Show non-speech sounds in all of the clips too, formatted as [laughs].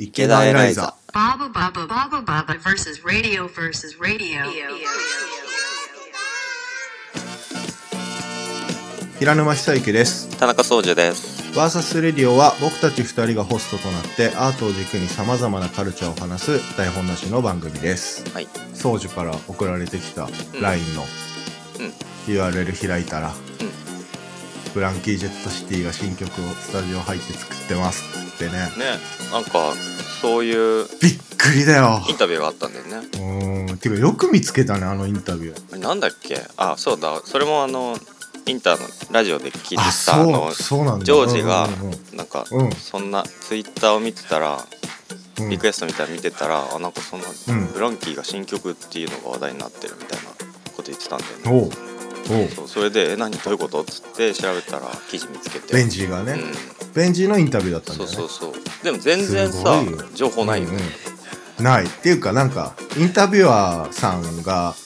池田エライザ。Versus radio versus radio. 平沼久之です。田中総司です。バーサスレディオは僕たち二人がホストとなってアートを軸に様々なカルチャーを話す台本なしの番組です。はい。宗樹から送られてきたん LINE のうん URL 開いたら、フランキー・ジェット・シティが新曲をスタジオ入って作ってますってね。ね、なんか、そういうびっくりだよ。インタビューがあったんだよね。うーん。てかよく見つけたね、あのインタビュー。なんだっけ？あ、そうだ。それもあの、インターのラジオで聞いてあ、た、あの。ジョージがなんか、うんそんな、ツイッターを見てたら、うんリクエストみたいなの見てたら、あ、なんかそんな、うんフランキーが新曲っていうのが話題になってるみたいなこと言ってたんだよね。そうそれで、え、何どういうこと？っつって調べたら、記事見つけて。ベンジーがね、うん。ベンジーのインタビューだったんだよねそうそうそう。でも全然すさ情報ないよね。うんうんないっていうかなんかインタビュアーさんが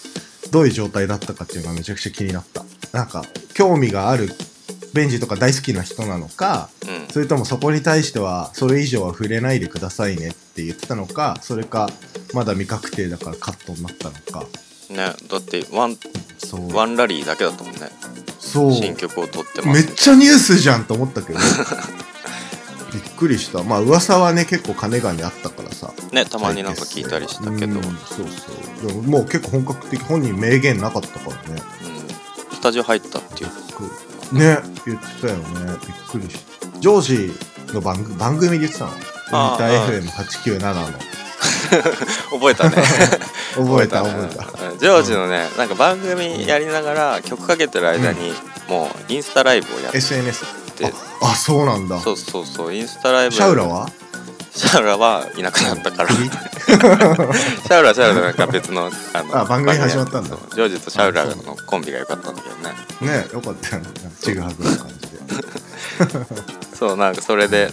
どういう状態だったかっていうのがめちゃくちゃ気になったなんか興味があるベンジーとか大好きな人なのかうん。それともそこに対してはそれ以上は触れないでくださいねって言ってたのかそれかまだ未確定だからカットになったのかね、だってワンそう。ワンラリーだけだったもんね。そう。新曲を撮ってます。めっちゃニュースじゃんと思ったけど。[laughs] びっくりした。まあ噂はね結構金がねあったからさ。ねたまになんか聞いたりしたけど、ううんんそうそう。でももう結構本格的本人明言なかったからね。スタジオ入ったっていう。ね言ってたよね。びっくりした。ジョージの番組番組で言ってたの？インああター FM897 の。[laughs] 覚えたね [laughs] 覚えた。覚ねえた。うんジョージのねなんか番組やりながら曲かけてる間に、もうインスタライブをやって。SNS てああそうなんだ。そうそうそうインスタライブ。シャウラは？シャウラはいなくなったから。[laughs] シャウラはシャウラでなんか別のあのあ番組始まったんだ。ジョージとシャウラのコンビが良かったんだけどね。ねよかったよね。ちぐはぐな感じで。[laughs] そうなんかそれで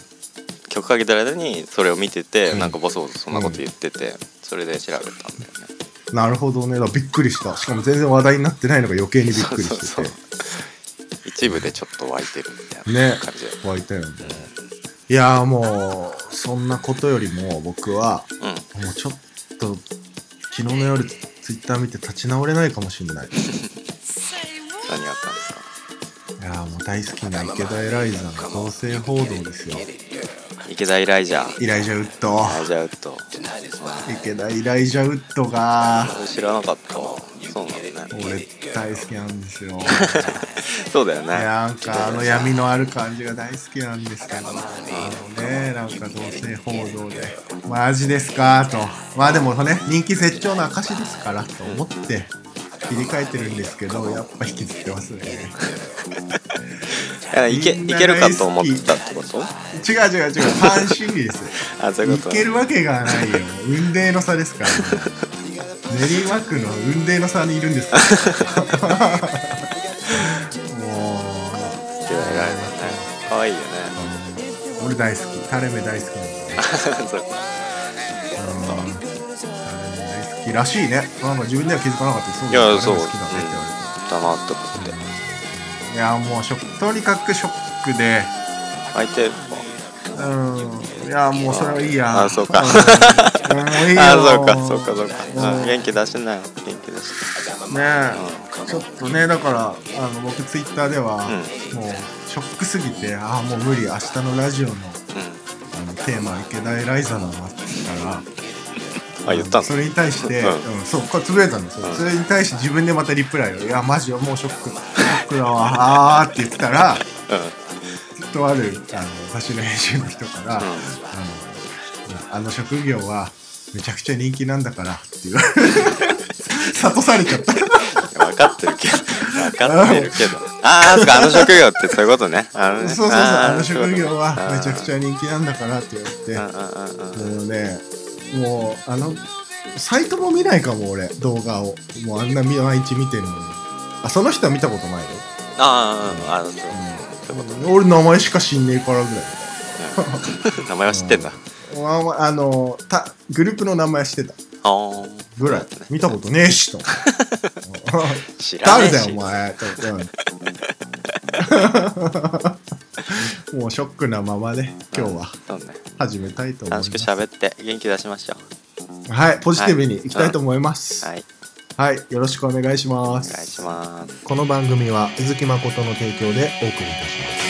曲かけてる間にそれを見てて、うん。なんかボソボソそんなこと言ってて、それで調べたんだよね。なるほどね。びっくりした。しかも全然話題になってないのが余計にびっくりしてて。そうそう一部でちょっと湧いてるみたいなね感じで、湧いたよね。いやーもうそんなことよりも僕はうん。もうちょっと昨日の夜ツイッター見て立ち直れないかもしれない。い何があったんですか？やーもう大好きな池田エライザの同性報道ですよ池田イライジャー。イライジャウッド。イライジャーウッド。池田イライジャウッドが。知らなかった。そうなんだね。俺大好きなんですよ。[laughs] そうだよね。なんかあの闇のある感じが大好きなんですけど。あのねなんか同性報道で。マジですか？と。まあでもね人気絶頂の証ですからと思って切り替えてるんですけどやっぱ引きずってますね。えいけいけるかと思ってたってこと？違う違う違うファン心理ですあそういうこと。いけるわけがないよ。運命の差ですから、練馬区の運命の差にいるんですか？らもう池田イライジャーね可愛いよね。[laughs] 俺大好き。タレ目大好きなんで。[laughs] そう。うんタレ目大好きらしいね。なんか自分では気づかなかったそういやそう好きだねって言われだなって思って。ていやもうショックとにかくショックで。相手うん。いやもうそれはいいや。あそうか。うん。[laughs] もういいよあそうかそうかそうか。うん。あ元気出しなよ。元気出しねえ。ちょっとねだからあの僕ツイッターでは、うもうショックすぎてああもう無理。明日のラジオのうあのテーマ池田エライザだなって言ったらんあ言ったの？それに対して、ううんんそうこれつぶやいたんですよ、うん。それに対して自分でまたリプライを「いやマジよもうショックショックだわ。[laughs] あー」って言ってたらとあるあの雑誌の編集の人から、あのあの職業はめちゃくちゃ人気なんだからって言われ諭されちゃった。分かってるけど。分かってるけど。ああそっかあの職業ってそういうことね。あのね。そうそうそうあの職業はめちゃくちゃ人気なんだからって言われて。もうねもうあのサイトも見ないかも俺。動画を。もうあんな毎日見てるのに。あその人は見たことないよ、ああああそうそう。いうこ俺名前しか知んねえからぐらい。と [laughs] 名前は知ってんだ。ああのたグループの名前知ってた。ああぐらい。見たことねえしと。[laughs] 知らねえし。誰だよお前。と。うん [laughs] もうショックなままで今日は。そうね。始めたいと思いま楽しくす喋って元気出しましょはいポジティブにい。きたいと思います。うはい。はい、よろしくお願いしまお願いすします。この番組は鈴木誠の提供でお送りいたします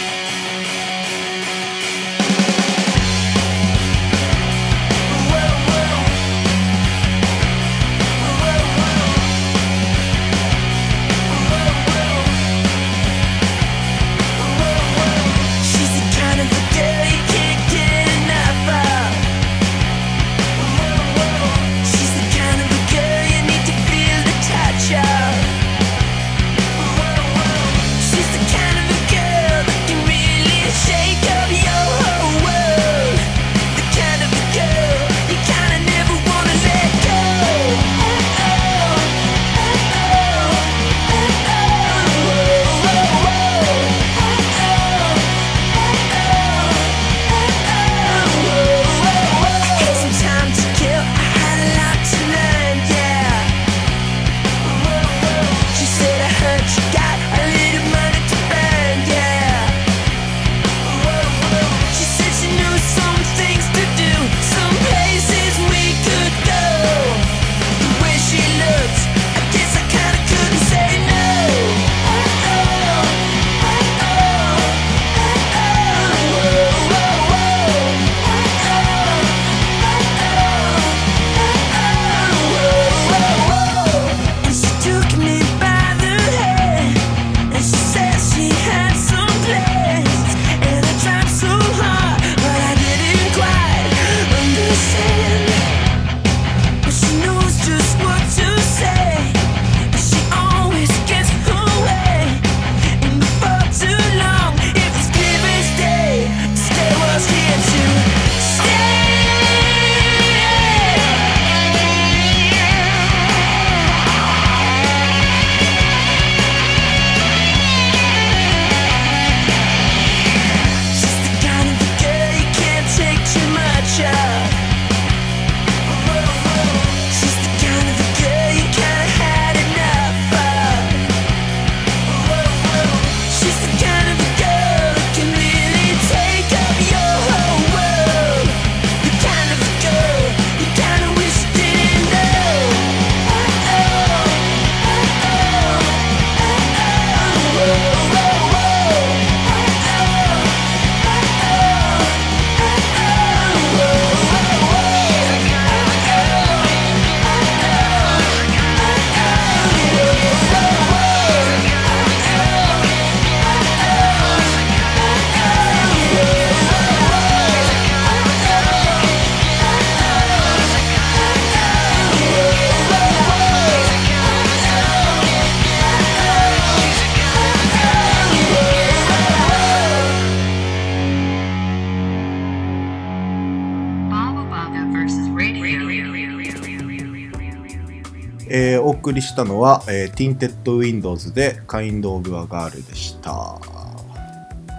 りしたのは、えー、Tinted Windows で Kind of a Girl でした、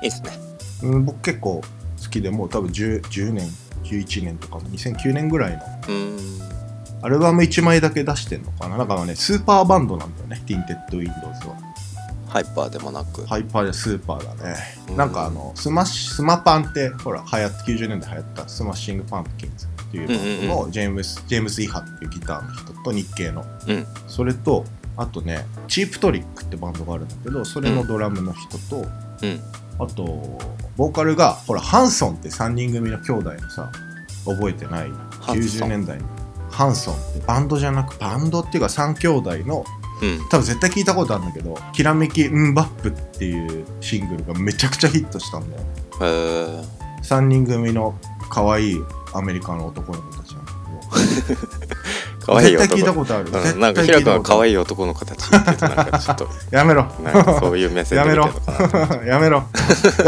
いいっすね。うん、僕結構好きでもう多分 10, 10年11年とか2009年ぐらいの。アルバム1枚だけ出してんのかな？なんかねスーパーバンドなんだよね Tinted Windows は。ハイパーでもなく。ハイパーでスーパーだね、うん。なんかあのスマッシュスマパンってほら流行って90年代流行ったスマッシングパンプキンズっていうバンドのジェームス、ジェームス・イハっていうギターの人と日系の。うん。それとあとねチープトリックってバンドがあるんだけどそれのドラムの人と、うん。あとボーカルがほらハンソンって3人組の兄弟のさ覚えてない？90ハンソン。年代の。ハンソンってバンドじゃなくバンドっていうか3兄弟のうん。多分絶対聞いたことあるんだけど「きらめきンバップ」っていうシングルがめちゃくちゃヒットしたんだよ。へー。3人組の可愛いアメリカの男の子たちなんだけど。[laughs] 可愛い絶対聞いた男ことある、絶うん、なんか対ヒラ君は可愛い男の子たちって言うとなんかちょっと。[laughs] やめろ。なんかそういう目線で見てるのかな。[laughs] やめろ。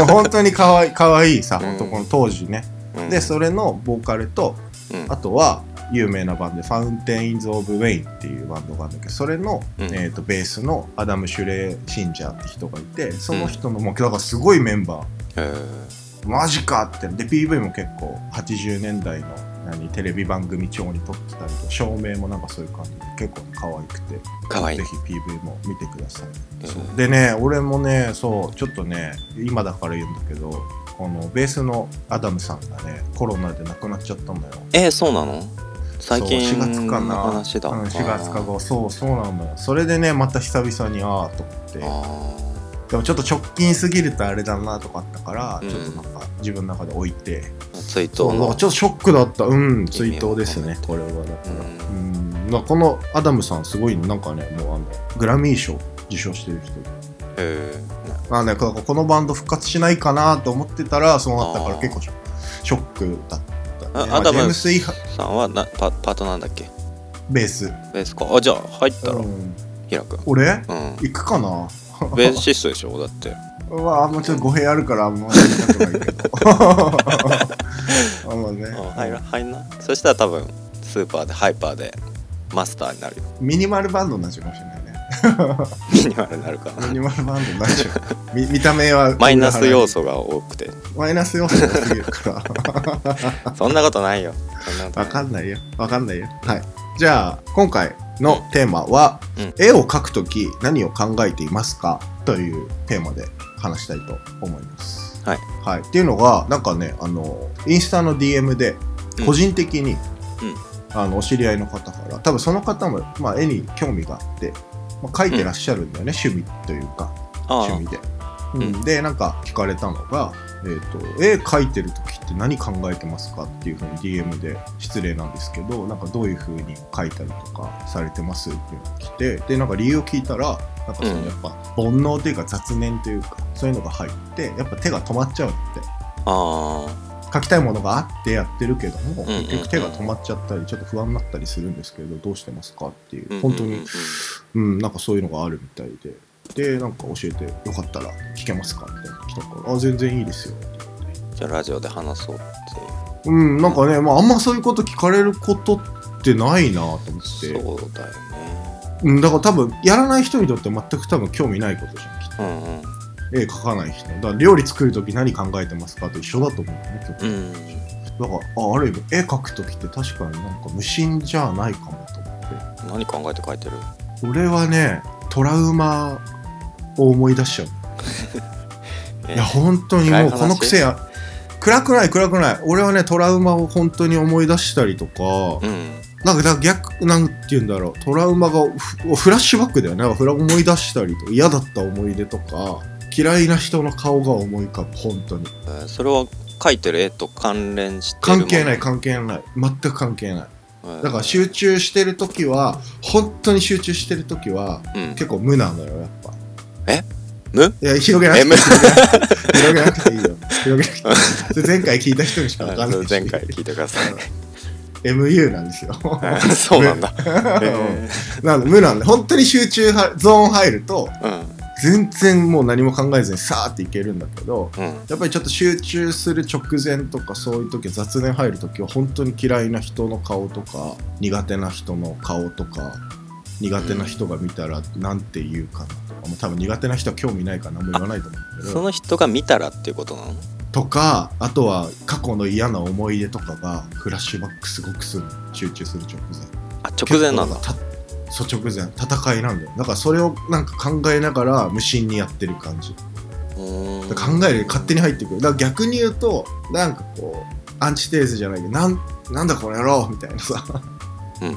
本当に可愛い可愛いさうん。男の当時ね、うん。でそれのボーカルとうん。あとは有名なバンドで「ファウンテインズ・オブ・ウェイン」っていうバンドがあるんだけどそれの、うん。えー、とベースのアダム・シュレー・シンジャーって人がいてその人のもうだからすごいメンバーマジかって。で PV も結構80年代の何テレビ番組調に撮ってたりと照明もなんかそういう感じで結構可愛くて。可愛い。ぜひ PV も見てください、うん。でね俺もねそうちょっとね今だから言うんだけどこのベースのアダムさんがねコロナで亡くなっちゃったんだよ。えー、そうなの？最近そう4月かな。の話だ、うん、4月か後そうそうなのよ。それでねまた久々にああと思って。あでもちょっと直近すぎるとあれだなとかあったから、うん。ちょっとなんか自分の中で置いて。ー追悼の。ちょっとショックだった。うん追悼ですねこれはだから。ううん。まあこのアダムさんすごいなんかねもうあのグラミー賞受賞してる人。でえまあねここのバンド復活しないかなと思ってたらそうなったから結構ショックだった、ね、あアダムさんはなパパートなんだっけ？ベース、ベースか。あじゃあ入ったら、うん、ひらくん俺？うん。行くかな？ベーシストでしょ？だって。うわあんまちょっと語弊あるからあんまり言いたくないけど。[laughs] あんまね。あ入ら入んな。そしたら多分スーパーでハイパーでマスターになるよ。ミニマルバンドになっちゃうかもしれないね。ミニマルになるかな。ミニマルバンドになっちゃう。見見た目はマイナス要素が多くて。マイナス要素がすぎるから。[laughs] そんなことないよ。わかんないよ。わかんないよ。はい。じゃあ今回のテーマは、うん絵を描くとき何を考えていますか？というテーマで話したいと思います。はい、はい、っていうのがなんかねあのインスタの DM でうん。個人的に、うん。あのお知り合いの方から多分その方も、まあ、絵に興味があって、まあ、描いてらっしゃるんだよね、趣味というかあ。趣味で、うん。うん。でなんか聞かれたのが、えーと「絵描いてる時って何考えてますか?」っていうふうに DM で失礼なんですけどなんかどういうふうに描いたりとかされてますっていうのが来てでなんか理由を聞いたらなんかそのうん。やっぱ煩悩というか雑念というかそういうのが入ってやっぱ手が止まっちゃうって。あ描きたいものがあってやってるけども結局手が止まっちゃったりちょっと不安になったりするんですけどどうしてますかっていう。ー本当にうん、なんかそういうのがあるみたいで。で、なんか教えてよかったら聞けますか？みたいなの来たから、あ、全然いいですよ。じゃあラジオで話そうってうん、なんかね、まあ、あんまそういうこと聞かれることってないなと思って。そうだよねうん、だから多分、やらない人にとって全く多分興味ないことじゃん、きっと。うんうん絵描かない人。だから料理作るとき何考えてますかと一緒だと思うね、う結ん構。だから、あ、ある意味、絵描くときって確かになんか無心じゃないかもと思って。何考えて書いてる？俺はね、トラウマを思い出しちゃう。[laughs] いや本当にもうこの癖や暗くない暗くない。俺はねトラウマを本当に思い出したりとか、うん。なんか逆なんて言うんだろう。トラウマがフフラッシュバックだよね。なんか思い出したりとか嫌だった思い出とか嫌いな人の顔が思い浮かぶ本当に。えーそれは書いてる絵と関連して関係ない関係ない。全く関係ない。えーだから集中してる時は本当に集中してる時はうん。結構無なのよやっぱ無いや広げなくていい広げなくていいよ。広げなくていい [laughs] 前回聞いた人にしか分かんないし。前回聞いてください MU なんですよ。[laughs] そうなんだ。えなんで無なんで、本当に集中はゾーン入ると、ー全然もう何も考えずにさーっていけるんだけど、うん。うんやっぱりちょっと集中する直前とかそういう時雑念入る時は本当に嫌いな人の顔とか苦手な人の顔とか苦手な人が見たらなんて言うかな。とか、もう多分苦手な人は興味ないから何も言わないと思うけど。その人が見たらっていうことなの？とかあとは過去の嫌な思い出とかがフラッシュバックすごくする。の集中する直前。あ直前なんだ。そう直前。戦いなんだよ。だからそれをなんか考えながら無心にやってる感じ。考える勝手に入ってくる。だから逆に言うとなんかこうアンチテーゼじゃないけどなんなんだこの野郎みたいなさ。うん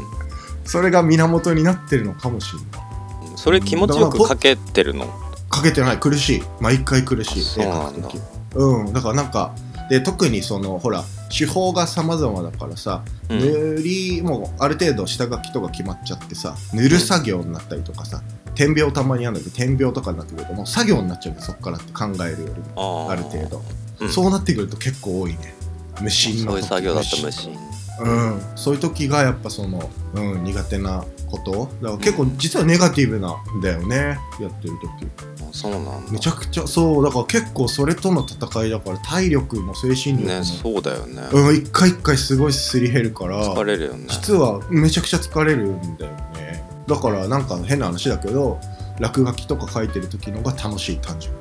それが源になってるのかもしれない。それ気持ちよく書けてるの？かけてない。苦しい。毎回苦しい。あそうなんだ。うん。だからなんかで特にそのほら手法が様々だからさ、うん。塗りもうある程度下書きとか決まっちゃってさ塗る作業になったりとかさ点描たまにあるんだけど点描とかになってくるともう作業になっちゃうんだよ。そっからって考えるよりもある程度、うん。そうなってくると結構多いね。無心のそういう作業だった無心うん、そういう時がやっぱその、うん、苦手なこと。だから結構実はネガティブなんだよね。やってる時。あそうなんだ。めちゃくちゃそう。だから結構それとの戦いだから体力も精神力も、ねそうだよね。うん、一回一回すごいすり減るから疲れるよね。実はめちゃくちゃ疲れるんだよね。だからなんか変な話だけど落書きとか書いてる時のが楽しい単純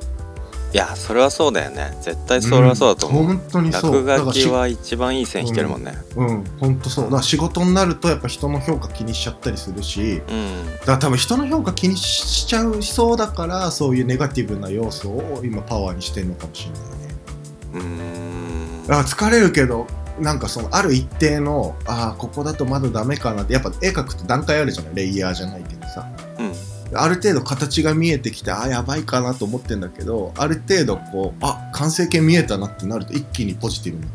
いやそれはそうだよね。絶対それはそうだと思う、ん本当にそう。落書きは一番いい線引けるもんね。らしうん本当そう。だから仕事になるとやっぱ人の評価気にしちゃったりするし。うん。だから多分人の評価気にしちゃうそうだからそういうネガティブな要素を今パワーにしてるのかもしれないね。うーん。あ疲れるけどなんかそのある一定のああここだとまだダメかなってやっぱ絵描くと段階あるじゃない？レイヤーじゃないけある程度形が見えてきてあーやばいかなと思ってんだけどある程度こうあ完成形見えたなってなると一気にポジティブに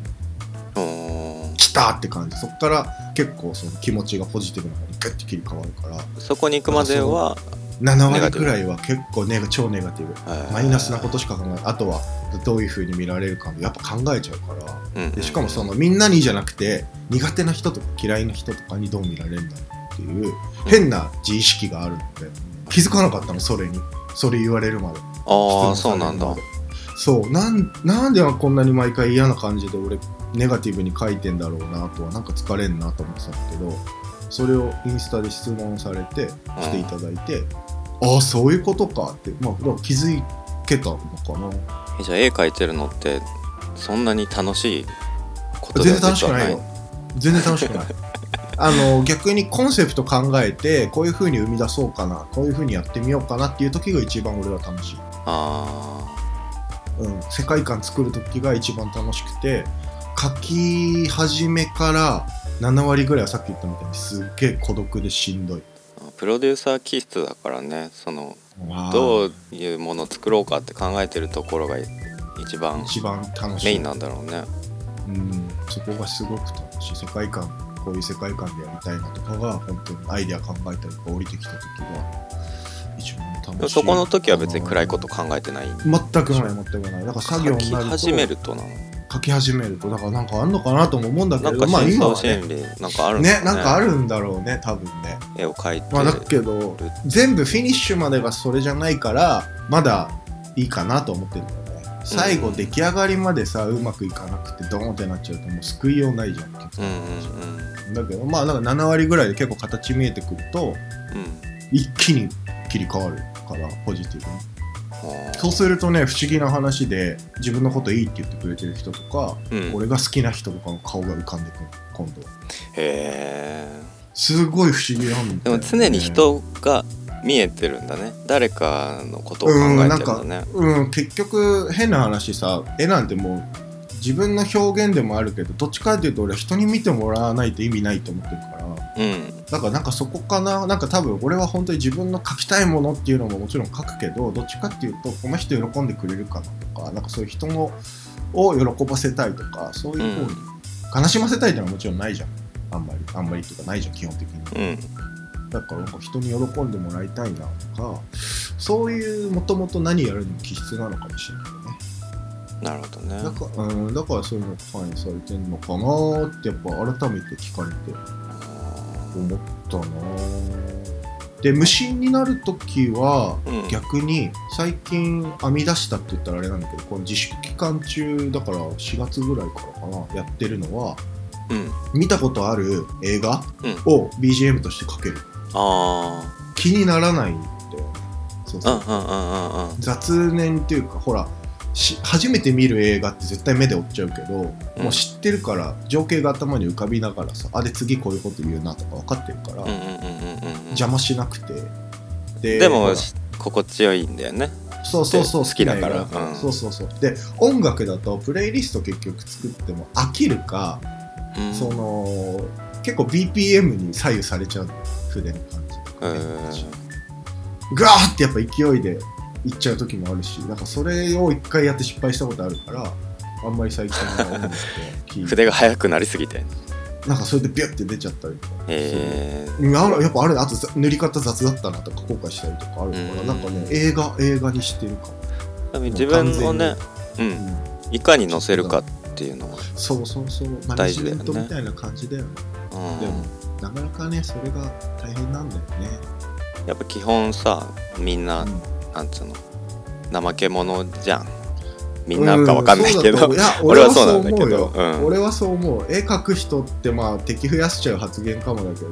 来たって感じ。そっから結構その気持ちがポジティブな方にグッて切り替わるから。そこに行くまでは、7割くらいは結構ネガ超ネガティブ。えー。マイナスなことしか考えない。あとはどういう風に見られるかもやっぱ考えちゃうから。うん。うんでしかもそのみんなにじゃなくて苦手な人とか嫌いな人とかにどう見られるんだろうっていう変な自意識があるので気づかなかったのそれに。それ言われるまで。ああそうなんだ。そう。なんなんでこんなに毎回嫌な感じで俺ネガティブに書いてんだろうなとはなんか疲れんなと思ってたんだけどそれをインスタで質問されてしていただいて、ああそういうことかって、まあ、気づけたのかな。えじゃあ絵描いてるのってそんなに楽しいこと全で然楽しくないよ。全然楽しくないあの逆にコンセプト考えてこういう風に生み出そうかなこういう風にやってみようかなっていう時が一番俺は楽しい、あうん、世界観作る時が一番楽しくて書き始めから7割ぐらいはさっき言ったみたいにすっげえ孤独でしんどい。ープロデューサー気質だからねそのどういうものを作ろうかって考えてるところが一番一番楽しい。メインなんだろうね。うん、そこがすごく楽しい。世界観こういう世界観でやりたいなとかが本当にアイデア考えたりとか降りてきた時が一番楽しい。そこの時は別に暗いこと考えてない。全くない全くない。だから作業書きになると始めるとなの。書き始めるとだからなんかあんのかなとも思うんだけなんどまあ今はねなんかあるんだね。なんかあるんだろうね多分ね。絵を描いてまあだけど全部フィニッシュまでがそれじゃないからまだいいかなと思ってる。んだよね最後出来上がりまでさうまくいかなくてドーンってなっちゃうともう救いようないじゃん結うん構うん。だけどまあなんか7割ぐらいで結構形見えてくると一気に切り替わるからポジティブに。そうするとね不思議な話で自分のこといいって言ってくれてる人とか、うん。俺が好きな人とかの顔が浮かんでくる今度へえ。すごい不思議なんだよね。でも常に人が見えてるんだね。誰かのことを考えてるんだね。うん結局変な話さ絵なんてもう自分の表現でもあるけどどっちかっていうと俺は人に見てもらわないと意味ないと思ってるから。うん。だからなんかそこかななんか多分俺は本当に自分の描きたいものっていうのももちろん描くけどどっちかっていうとこの人喜んでくれるかなとかなんかそういう人のを喜ばせたいとかそういう方に、悲しませたいっていうのはもちろんないじゃん。あんまりあんまりっていうかないじゃん基本的に。うんだからなんか人に喜んでもらいたいなとかそういうもともと何やるにも気質なのかもしれないよね。なるほどね。だから,、うん、だからそういうのが反映されてんのかなってやっぱ改めて聞かれて思ったな。で無心になる時はうん。逆に最近編み出したって言ったらあれなんだけどこの自粛期間中だから4月ぐらいからかなやってるのはうん。見たことある映画うん。を BGM としてかけるあ気にならないんだよねそう。そう雑念っていうかほらし初めて見る映画って絶対目で追っちゃうけど、もう知ってるから情景が頭に浮かびながらさあで次こういうこと言うなとか分かってるから、うんうんうんうんうん邪魔しなくて。ででほら。もし心地よいんだよね。そうそうそう。好きだから。好きな映画。うん。そうそうそう。で音楽だとプレイリスト結局作っても飽きるか、うん。その結構 BPM に左右されちゃう。の筆の感じとかね、うん。ガーってやっぱ勢いでいっちゃう時もあるしなんかそれを一回やって失敗したことあるからあんまり最近は音楽て筆が速くなりすぎてなんかそれでビュッて出ちゃったりとかへえうんあやっぱあれあとざ塗り方雑だったなとか後悔したりとかあるからうん。なんかね映画映画にしてるかも、自分をねううん。ん、いかに乗せるかっていうのはそうそうそう。マネ大事だよね。ジメントみたいな感じだよね。うん。でもなかなかねそれが大変なんだよね、やっぱ基本さみんなうん。なんつうの怠け者じゃん。みんなかわかんないけど。うそうだと思う。いや [laughs] 俺はそうなんだけど。俺はそう思うよ。うん。俺はそう思う。絵描く人ってまあ敵増やしちゃう発言かもだけど。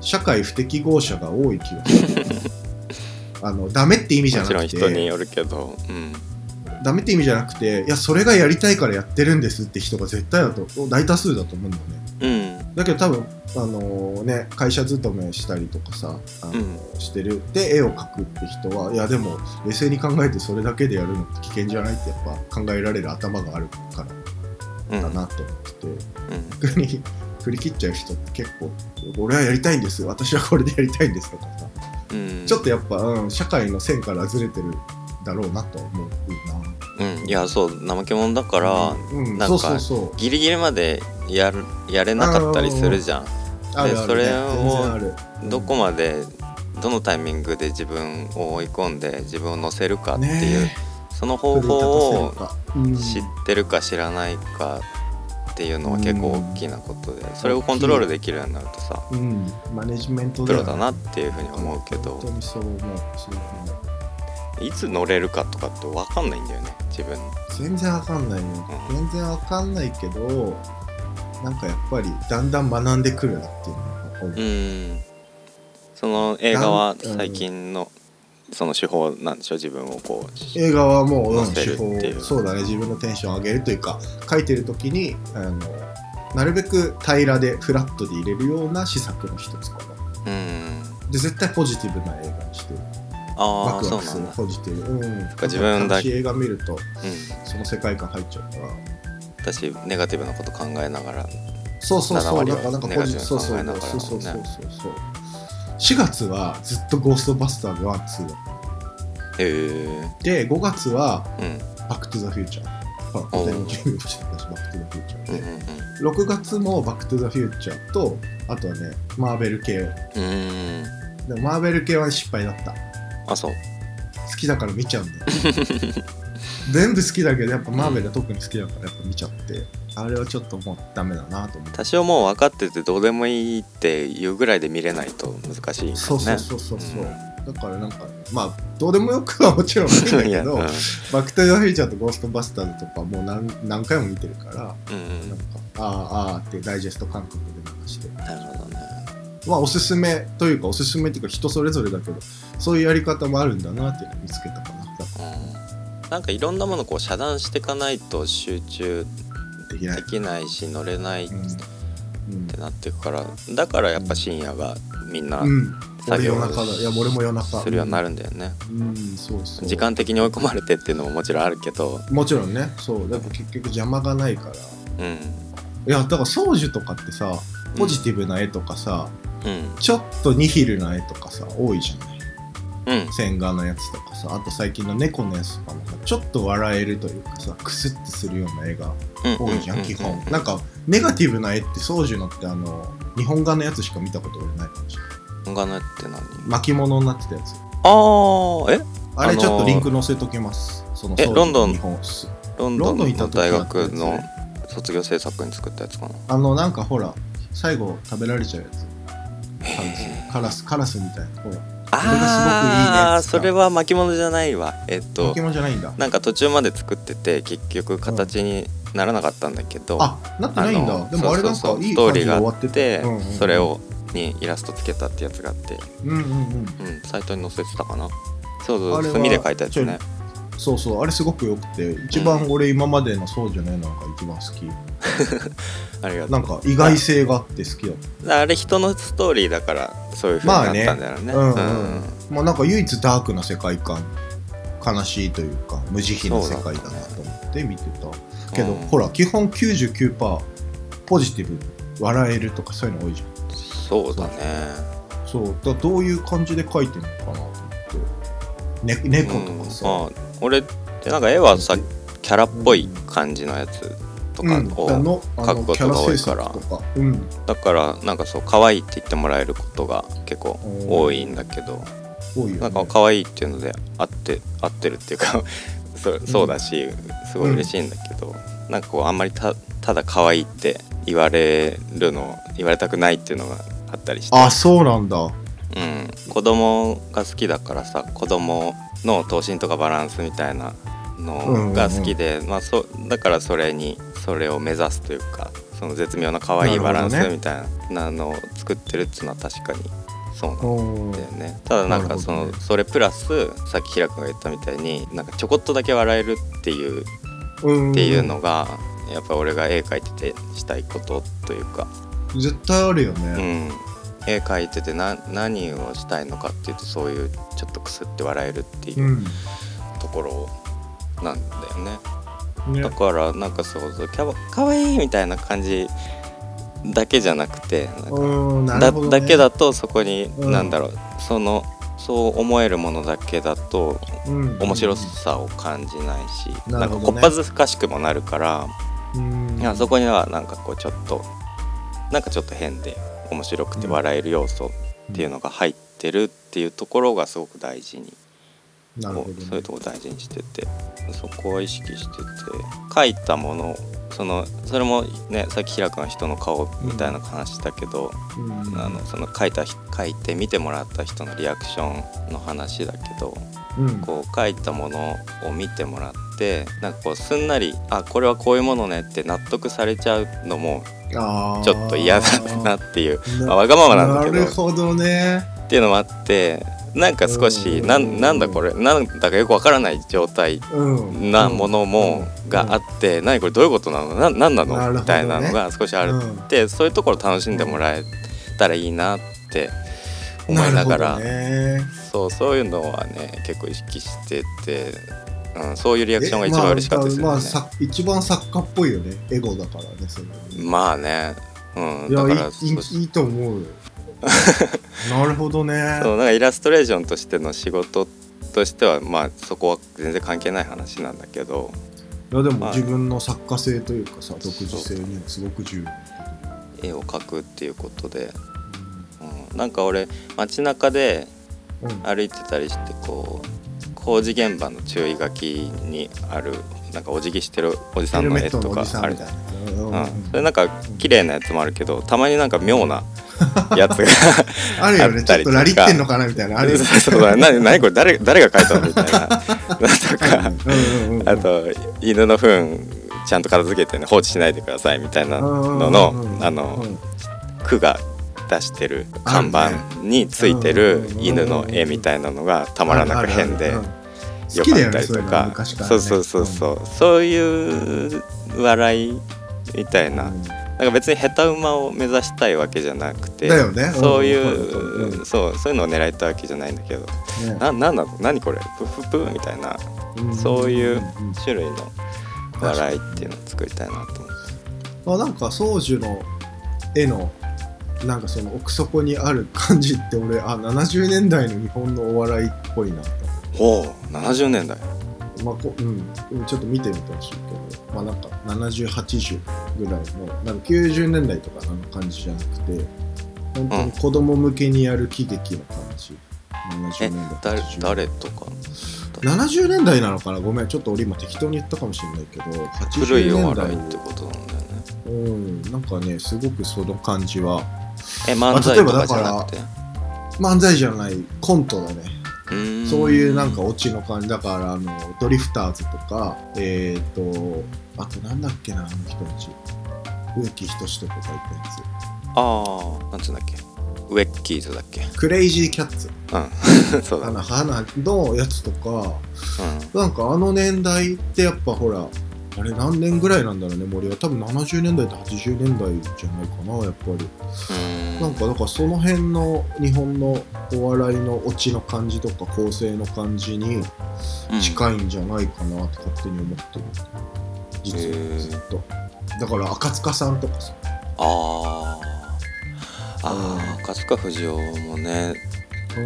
社会不適合者が多い気がする。[laughs] あのダメって意味じゃもちろんなくて人によるけど。うんダメって意味じゃなくていやそれがやりたいからやってるんですって人が絶対だと大多数だと思うんだよね。うん。だけど多分あのね会社勤めしたりとかさあの、うん。してる。で絵を描くって人はいやでも冷静に考えてそれだけでやるのって危険じゃないってやっぱ考えられる頭があるからうん。だなって思ってて、うん。逆に振り切っちゃう人って結構俺はやりたいんです私はこれでやりたいんですとかさ、うん。ちょっとやっぱ、うん、社会の線からずれてるだろうなとは思ううん。いやそう怠け者だかならうん、なんかギリギリまでやるやれなかったりするじゃん。あるあるそれねをどこまでどのタイミングで自分を追い込んで自分を乗せるかっていう、ねその方法をうん。知ってるか知らないかっていうのは結構大きなことでそれをコントロールできるようになるとさうん、マネジメントプロだなっていうふうに思うけど。本当にそう思ういつ乗れるかとかって分かんないんだよね自分。全然わかんないよ、う全然わかんないけどなんかやっぱりだんだん学んでくるなっていうのが思う、うん。その映画は最近のその手法なんでしょ自分をこう映画はもう、うん、手法そうだね。自分のテンションを上げるというか書いてる時にあのなるべく平らでフラットで入れるような施策の一つかな。うん。で絶対ポジティブな映画にしてるワクワクするポジティブ。うんか自分だ楽しい映画見るとうん。その世界観入っちゃうから。私ネガティブなこと考えながらそうそう7そう。なんかなんかネガティブそうそう考えながら。そうそうそう。ねそうそう4月はずっとゴーストバスターズ1、2だっへえたで5月はうん。バックトゥザフューチャーバックトゥザフューチャーうんでうん。6月もバックトゥザフューチャーとあとはねマーベル系。うんうん。でもマーベル系は失敗だったあそう。好きだから見ちゃうんだよ。[laughs] 全部好きだけどやっぱマーベルは特に好きだからやっぱ見ちゃってあれはちょっともうダメだなと思って多少もう分かっててどうでもいいっていうぐらいで見れないと難しいかそうそうそうそうそう、だからなんかまあどうでもよくはもちろんないんだけどうん。バック・トゥ・ザ・フューチャーとゴーストバスターズとかもう何何回も見てるから、うん。なんか、ああ、ああってダイジェスト感覚で流して。なるほどねまあ、おすすめというか、おすすめっていうか、人それぞれだけど、そういうやり方もあるんだなっていうのを見つけたかな。うんなんかいろんなものこう遮断していかないと集中らできないで。きないし乗れないっうん。うんてなっていくからだからやっぱ深夜がみんな作業夜中だ。いや、俺も夜中。するようになるんだよねうん、そうそう。時間的に追い込まれてっていうのももちろんあるけどもちろんね、そう。だから結局邪魔がないから。うんいや、だから、宗樹とかってさ、ポジティブな絵とかさ、うん。ちょっとニヒルな絵とかさ、多いじゃない？うん。線画のやつとかさ。あと最近の猫のやつとかもさちょっと笑えるというかさクスッとするような絵がうん多いじゃん、う基本。うなんかネガティブな絵って宗樹のってあの日本画のやつしか見たこと俺ないかもしれない。本画の絵って何？巻物になってたやつ。ああえ？あれあのーちょっとリンク載せときます。そのえロンドン？の日本すロンドンの大学のや卒業制作に作ったやつかな？あのなんかほら最後食べられちゃうやつ。カラスカラスカラスみたいな。ほらああーそれは巻物じゃないわ。えっと巻物じゃないんだ。なんか途中まで作ってて結局形にならなかったんだけど、あなってないんだ。でもあれなんストーリーが感じで終わってあって、うんうんうん。それをにイラストつけたってやつがあって、うんうんうん。うん、サイトに載せてたかな。そうそう墨で描いたやつね。そうそうあれすごく良くて一番俺今までのそうじゃないのが一番好き [laughs] ありがとなんか意外性があって好きだあれ人のストーリーだからそういうふうになったんだよね,、たうんうん。まあなんか唯一ダークな世界観悲しいというか無慈悲な世界だなと思って見てたけど、うん。ほら基本99%ポジティブ笑えるとかそういうの多いじゃん。そうだね。そう。だどういう感じで描いてるのかなと思って、ね、猫とかさ、うん。あ俺ってなんか絵はさキャラっぽい感じのやつとかうん、を、あのあ描くことが多い制から。うん、だからなんかそう可愛いって言ってもらえることが結構多いんだけど。ね、なんか可愛いっていうので合って合ってるっていうか [laughs] そうそうだしすごい嬉しいんだけど、なんかこうあんまりたただ可愛いって言われるの言われたくないっていうのがあったりして。あそうなんだ。うん、子供が好きだからさ子供の頭身とかバランスみたいなのが好きで、まあ、そだからそれにそれを目指すというかその絶妙な可愛いバランスみたいなのを作ってるっていうのは確かにそうなんおだよね。ただなんかその、ね。それプラスさっき平君が言ったみたいになんかちょこっとだけ笑えるっていううんっていうのが、やっぱ俺が絵描いててしたいことというか、絶対あるようね、ん、絵描いててな何をしたいのかっていうとそういうちょっとくすって笑えるっていううん。ところなんだよね。ね。だからなんかそうそうかわかわいいみたいな感じだけじゃなくてなんかだね。だけだとそこに、うんなんだろうそのそう思えるものだけだとうん。面白さを感じないし、なるほどね。なんかこっぱずかしくもなるから、うん。いやそこにはなんかこうちょっとなんかちょっと変で面白くて笑える要素っていうのが入ってるっていうところがすごく大事に、なるほど、ね、そういうとこ大事にしててそこを意識してて書いたものそのそれもねさっき平君が人の顔みたいな話したけど、うん。あのその書いた人書いて見てもらった人のリアクションの話だけどうん。こう書いたものを見てもらってなんかこうすんなり「あこれはこういうものね」って納得されちゃうのもちょっと嫌だなっていう、なまあ、わがままなんだけど。なるほどね。っていうのもあってなんか少しうん。なんなんだこれなんだかよくわからない状態うん。なものもがあって何これどういうことなの？ななんなの？みたいなのが少しあるうん。ってそういうところ楽しんでもらえたらいいなって思いながら。そうそういうのはね結構意識してて、うん、そういうリアクションが一番嬉しかったですよね。まあ、まあさ一番作家っぽいよね。エゴだからねそれまあね、うん、だからいいいいいいと思うよ [laughs] なるほどね。そうなんかイラストレーションとしての仕事としてはまあそこは全然関係ない話なんだけど。いやでもはい自分の作家性というかさ独自性にはすごく重要な絵を描くっていうことで、うん、なんか俺街中で歩いてたりしてこう工事現場の注意書きにあるなんかお辞儀してるおじさんの絵とかある。じゃん。うん。うん、それなんか綺麗なやつもあるけどたまになんか妙なやつが [laughs] あるよね。ちょっとラリってんのかなみたいな。あるそうそうそう。何何これ誰誰が描いたのみたいな。のとかあと犬の糞ちゃんと片付けてね放置しないでくださいみたいなののあの区が出してる看板についてる犬の絵みたいなのがたまらなく変でよかったりとか。昔からね。そうそうそうそう。そういう笑いみたいなうんなんか別に下手馬を目指したいわけじゃなくてだよね。そういうんうん。うそうそういうのを狙いたわけじゃないんだけどね。ななんなの何これ？プフプみたいなそういう種類の笑いっていうのを作りたいなと思って。まあなんか宗樹の絵のなんかその奥底にある感じって俺あ70年代の日本のお笑いっぽいなとほう70年代まあこうん、ちょっと見てみてほしいけど、まあなんか7080ぐらいのなんか90年代とかの感じじゃなくて本当に子供向けにやる喜劇の感じ、え70年代。誰80誰とか。70年代なのかな？ごめんちょっと俺今適当に言ったかもしれないけど古い80お笑年代いってことなんだよね。うんなんかねすごくその感じはえ漫才とかじゃなくて？漫才じゃないコントだねそういうなんかオチの感じ。だからあのドリフターズとかえっ、とあとなんだっけなあの人たち。植木仁志とか書いたやああなんつうんだっけ。ウェッキーズだっけ。つクレイジーキャッツ。うん。[laughs] そうだ。ねあの花のやつとか。うん。なんかあの年代ってやっぱほらあれ何年ぐらいなんだろうね森は。多分70年代と80年代じゃないかなやっぱり。なんかだからその辺の日本のお笑いのオチの感じとか構成の感じにうん。近いんじゃないかなって勝手に思ってる。実へはー。ずっと。だから赤塚さんとかさ。あー。あー赤塚不二夫もね